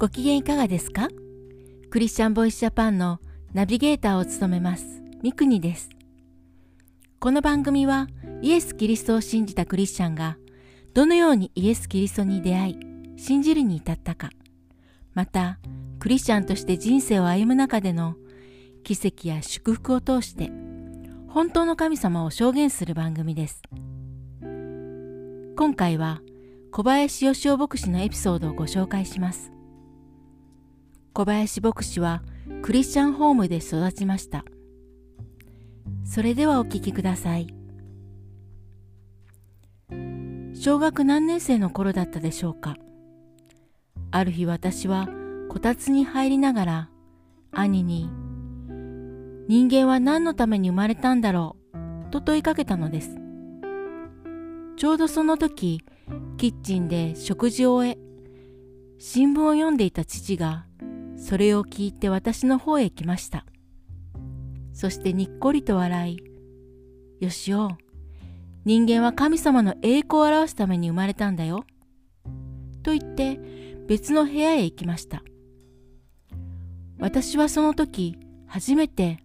ご機嫌いかがですか？クリスチャンボイスジャパンのナビゲーターを務めますミクニです。この番組はイエス・キリストを信じたクリスチャンがどのようにイエス・キリストに出会い信じるに至ったかまたクリスチャンとして人生を歩む中での奇跡や祝福を通して本当の神様を証言する番組です。今回は小林義雄牧師のエピソードをご紹介します。小林牧師はクリスチャンホームで育ちました。それではお聞きください。小学何年生の頃だったでしょうか。ある日私はこたつに入りながら兄に人間は何のために生まれたんだろうと問いかけたのです。ちょうどその時キッチンで食事を終え新聞を読んでいた父がそれを聞いて私の方へ来ました。そしてにっこりと笑い、よしお、人間は神様の栄光を表すために生まれたんだよ。と言って別の部屋へ行きました。私はその時初めて、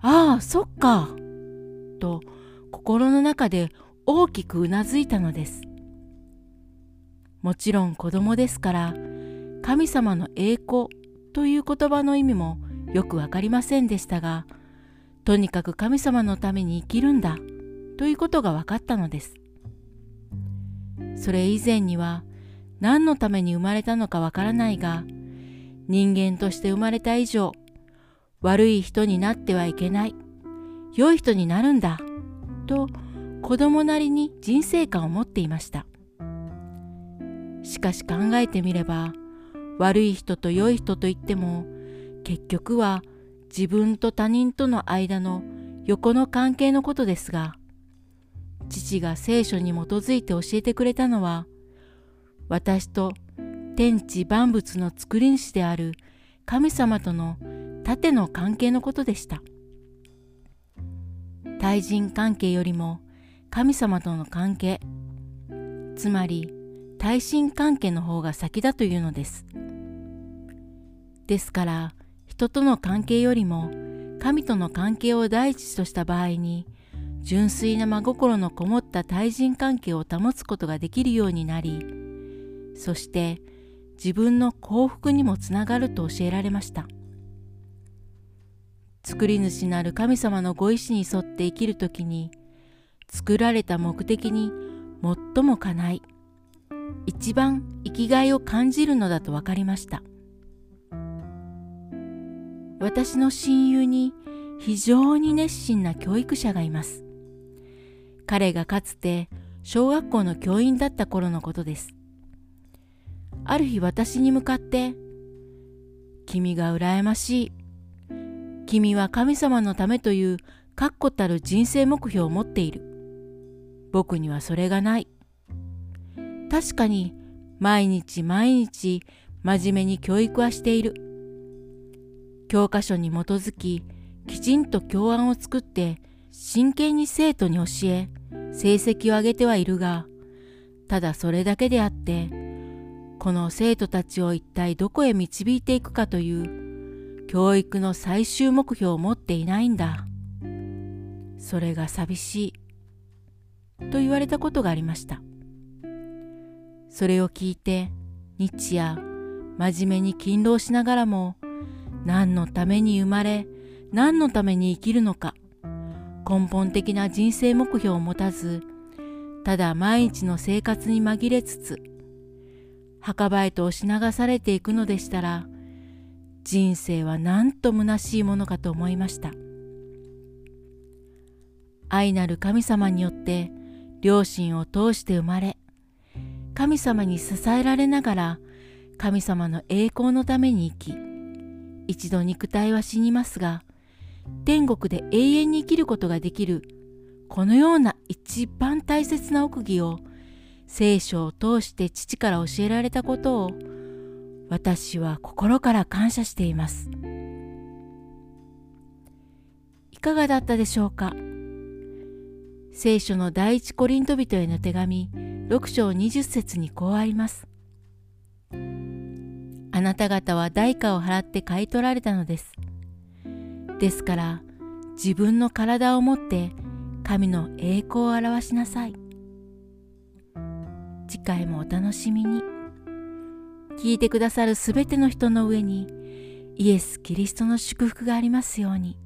ああ、そっか、と心の中で大きくうなずいたのです。もちろん子供ですから神様の栄光という言葉の意味もよくわかりませんでしたが、とにかく神様のために生きるんだということが分かったのです。それ以前には何のために生まれたのかわからないが、人間として生まれた以上、悪い人になってはいけない、良い人になるんだ、と子供なりに人生観を持っていました。しかし考えてみれば、悪い人と良い人といっても結局は自分と他人との間の横の関係のことですが父が聖書に基づいて教えてくれたのは私と天地万物の作り主である神様との縦の関係のことでした対人関係よりも神様との関係つまり対人関係の方が先だというのです。ですから人との関係よりも神との関係を第一とした場合に純粋な真心のこもった対人関係を保つことができるようになりそして自分の幸福にもつながると教えられました。作り主なる神様のご意志に沿って生きるときに作られた目的に最もかない一番生きがいを感じるのだと分かりました。私の親友に非常に熱心な教育者がいます。彼がかつて小学校の教員だった頃のことです。ある日私に向かって、君が羨ましい。君は神様のためという確固たる人生目標を持っている。僕にはそれがない。確かに毎日毎日真面目に教育はしている。教科書に基づききちんと教案を作って真剣に生徒に教え成績を上げてはいるがただそれだけであってこの生徒たちを一体どこへ導いていくかという教育の最終目標を持っていないんだ。それが寂しい。と言われたことがありました。それを聞いて日夜真面目に勤労しながらも何のために生まれ何のために生きるのか。根本的な人生目標を持たずただ毎日の生活に紛れつつ墓場へと押し流されていくのでしたら人生はなんと虚しいものかと思いました。愛なる神様によって両親を通して生まれ神様に支えられながら神様の栄光のために生き一度肉体は死にますが天国で永遠に生きることができるこのような一番大切な奥義を聖書を通して父から教えられたことを私は心から感謝しています。いかがだったでしょうか？聖書の第一コリント人への手紙6章20節にこうあります。あなた方は代価を払って買い取られたのです。ですから自分の体を持って神の栄光を表しなさい。次回もお楽しみに。聞いてくださるすべての人の上にイエス・キリストの祝福がありますように。